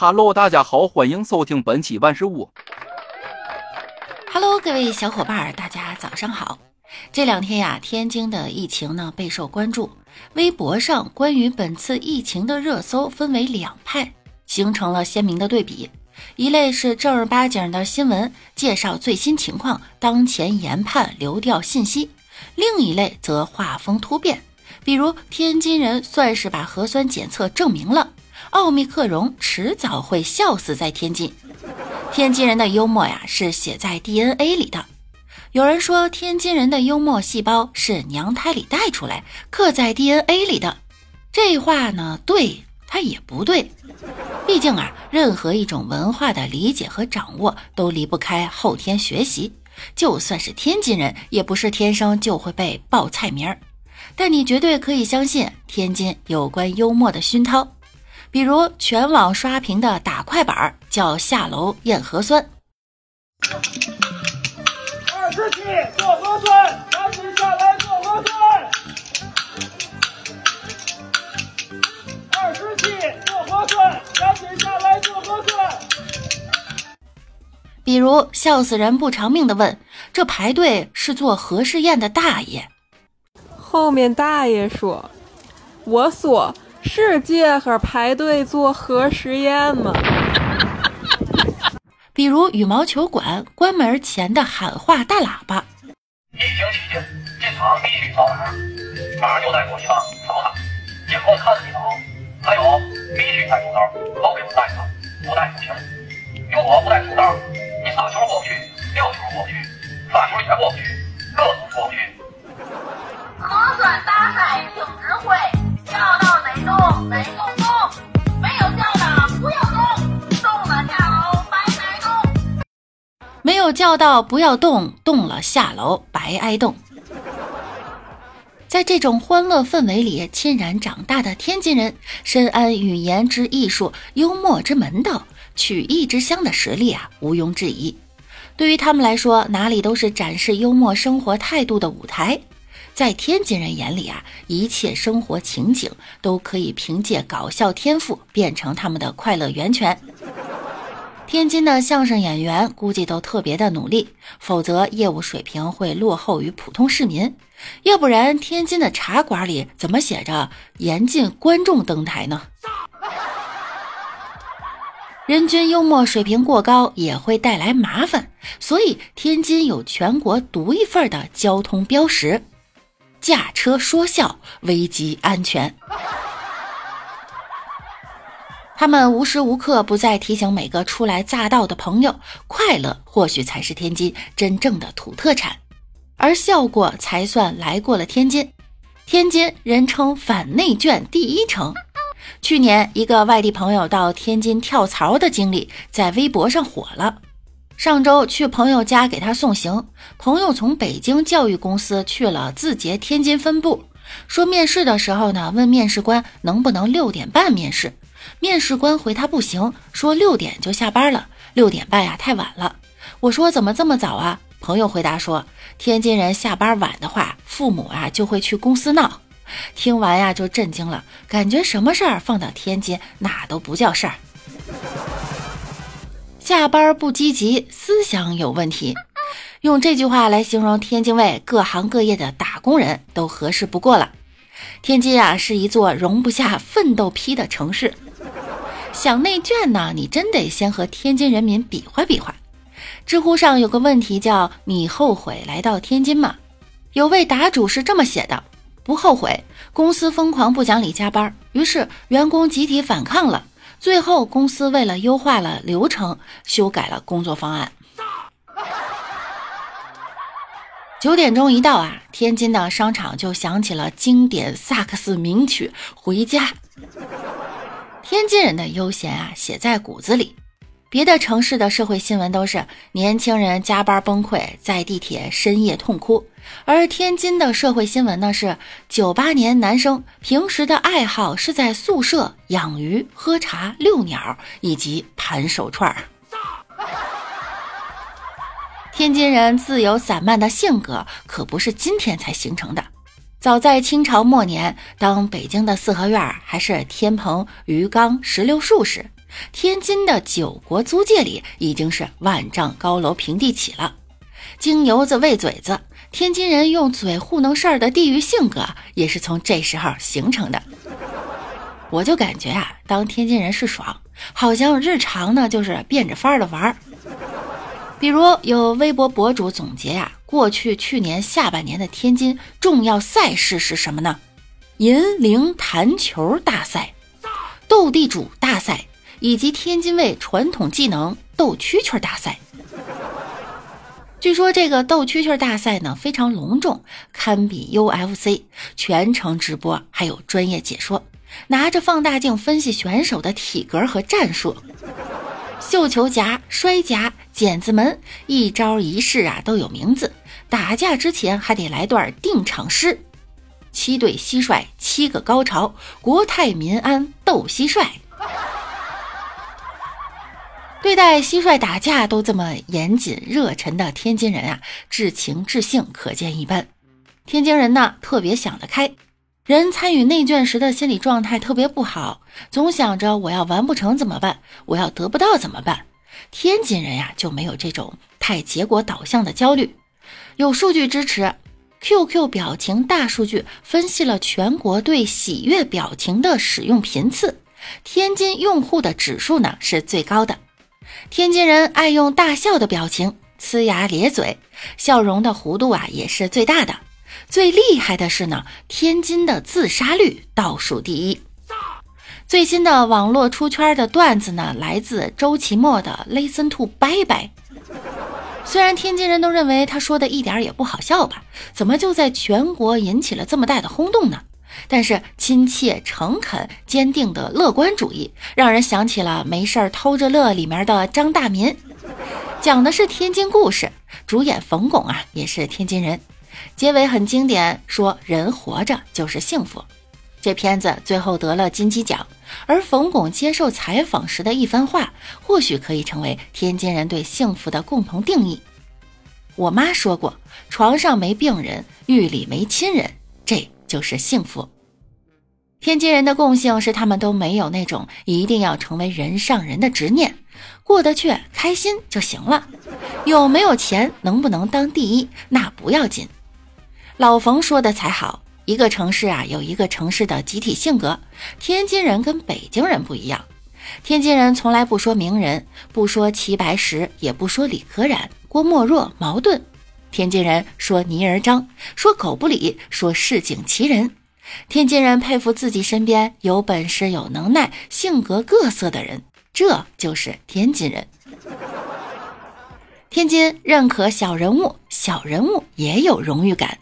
哈喽大家好，欢迎收听本期万事屋。哈喽各位小伙伴，大家早上好。这两天呀，天津的疫情呢备受关注，微博上关于本次疫情的热搜分为两派，形成了鲜明的对比。一类是正儿八经的新闻，介绍最新情况、当前研判、流调信息；另一类则画风突变，比如天津人算是把核酸检测证明了。奥密克戎迟早会笑死在天津。天津人的幽默呀，是写在 DNA 里的。有人说天津人的幽默细胞是娘胎里带出来，刻在 DNA 里的。这话呢，对，它也不对。毕竟啊，任何一种文化的理解和掌握都离不开后天学习。就算是天津人，也不是天生就会背报菜名儿。但你绝对可以相信，天津有关幽默的熏陶。比如全网刷屏的打快板叫下楼验核酸。二十七做核酸，赶紧下来做核酸。二十七做核酸，赶紧下来做核酸。比如笑死人不偿命的问：“这排队是做核试验的大爷？”后面大爷说：“我说。”是这呵排队做核实验吗？比如羽毛球馆关门前的喊话大喇叭。疫情期间进场必须扫码，码就在国旗上，扫它。监控看你扫，还有必须戴口罩，都给我戴上，不戴不行。如果不戴口罩，你打球过不去，吊球过不去，发球也过不去，叫到不要动，动了下楼白挨冻。在这种欢乐氛围里亲然长大的天津人，深谙语言之艺术、幽默之门道、曲艺之乡的实力啊，毋庸置疑。对于他们来说，哪里都是展示幽默生活态度的舞台。在天津人眼里啊，一切生活情景都可以凭借搞笑天赋变成他们的快乐源泉。天津的相声演员估计都特别的努力，否则业务水平会落后于普通市民。要不然，天津的茶馆里怎么写着“严禁观众登台”呢？人均幽默水平过高也会带来麻烦，所以天津有全国独一份的交通标识。驾车说笑，危机安全。他们无时无刻不在提醒每个初来乍到的朋友，快乐或许才是天津真正的土特产，而笑过才算来过了天津。天津人称反内卷第一城。去年，一个外地朋友到天津跳槽的经历在微博上火了。上周去朋友家给他送行，朋友从北京教育公司去了字节天津分部，说面试的时候呢，问面试官能不能六点半面试，面试官回他不行，说六点就下班了，六点半呀太晚了。我说怎么这么早啊？朋友回答说，天津人下班晚的话，父母啊就会去公司闹。听完呀就震惊了，感觉什么事儿放到天津那都不叫事儿。下班不积极，思想有问题。用这句话来形容天津卫各行各业的打工人都合适不过了。天津啊，是一座容不下奋斗批的城市。想内卷呢，你真得先和天津人民比划比划。知乎上有个问题叫“你后悔来到天津吗？”有位答主是这么写的：“不后悔，公司疯狂不讲理加班，于是员工集体反抗了。”最后，公司为了优化了流程，修改了工作方案。九点钟一到啊，天津的商场就响起了经典萨克斯名曲《回家》。天津人的悠闲啊，写在骨子里。别的城市的社会新闻都是年轻人加班崩溃，在地铁深夜痛哭，而天津的社会新闻呢是九八年男生平时的爱好是在宿舍养鱼、喝茶、遛鸟以及盘手串儿。天津人自由散漫的性格可不是今天才形成的，早在清朝末年，当北京的四合院还是天棚、鱼缸、石榴树时。天津的九国租界里已经是万丈高楼平地起了。京油子喂嘴子，天津人用嘴糊弄事儿的地域性格也是从这时候形成的。我就感觉啊，当天津人是爽，好像日常呢就是变着法儿的玩儿。比如有微博博主总结呀，过去去年下半年的天津重要赛事是什么呢？银铃弹球大赛、斗地主大赛以及天津卫传统技能斗蛐蛐大赛。据说这个斗蛐蛐大赛呢非常隆重，堪比 UFC，全程直播，还有专业解说，拿着放大镜分析选手的体格和战术。绣球夹、摔夹、剪子门，一招一式啊都有名字。打架之前还得来段定场诗：七对蟋蟀，七个高潮，国泰民安斗蟋蟀。对待蟋蟀打架都这么严谨热忱的天津人啊，至情至性可见一斑。天津人呢特别想得开，人参与内卷时的心理状态特别不好，总想着我要完不成怎么办，我要得不到怎么办。天津人呀就没有这种太结果导向的焦虑。有数据支持，QQ 表情大数据分析了全国对喜悦表情的使用频次，天津用户的指数呢是最高的。天津人爱用大笑的表情，呲牙咧嘴，笑容的弧度啊也是最大的。最厉害的是呢，天津的自杀率倒数第一。最新的网络出圈的段子呢，来自周奇墨的 “Listen to 拜拜”。虽然天津人都认为他说的一点也不好笑吧，怎么就在全国引起了这么大的轰动呢？但是亲切、诚恳、坚定的乐观主义，让人想起了《没事儿偷着乐》里面的张大民，讲的是天津故事，主演冯巩啊也是天津人，结尾很经典，说人活着就是幸福。这片子最后得了金鸡奖，而冯巩接受采访时的一番话，或许可以成为天津人对幸福的共同定义。我妈说过：“床上没病人，狱里没亲人，这就是幸福。”天津人的共性是，他们都没有那种一定要成为人上人的执念，过得去开心就行了。有没有钱，能不能当第一，那不要紧。老冯说的才好。一个城市啊，有一个城市的集体性格。天津人跟北京人不一样，天津人从来不说名人，不说齐白石，也不说李可染、郭沫若、茅盾。天津人说泥人张，说狗不理，说市井奇人。天津人佩服自己身边有本事、有能耐、性格各色的人，这就是天津人。天津认可小人物，小人物也有荣誉感。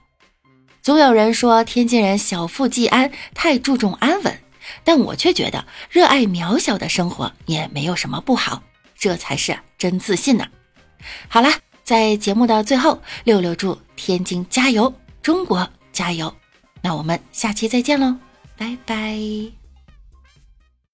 总有人说天津人小富即安，太注重安稳，但我却觉得热爱渺小的生活也没有什么不好，这才是真自信呢。好了，在节目的最后，六六祝天津加油，中国加油！那我们下期再见喽，拜拜。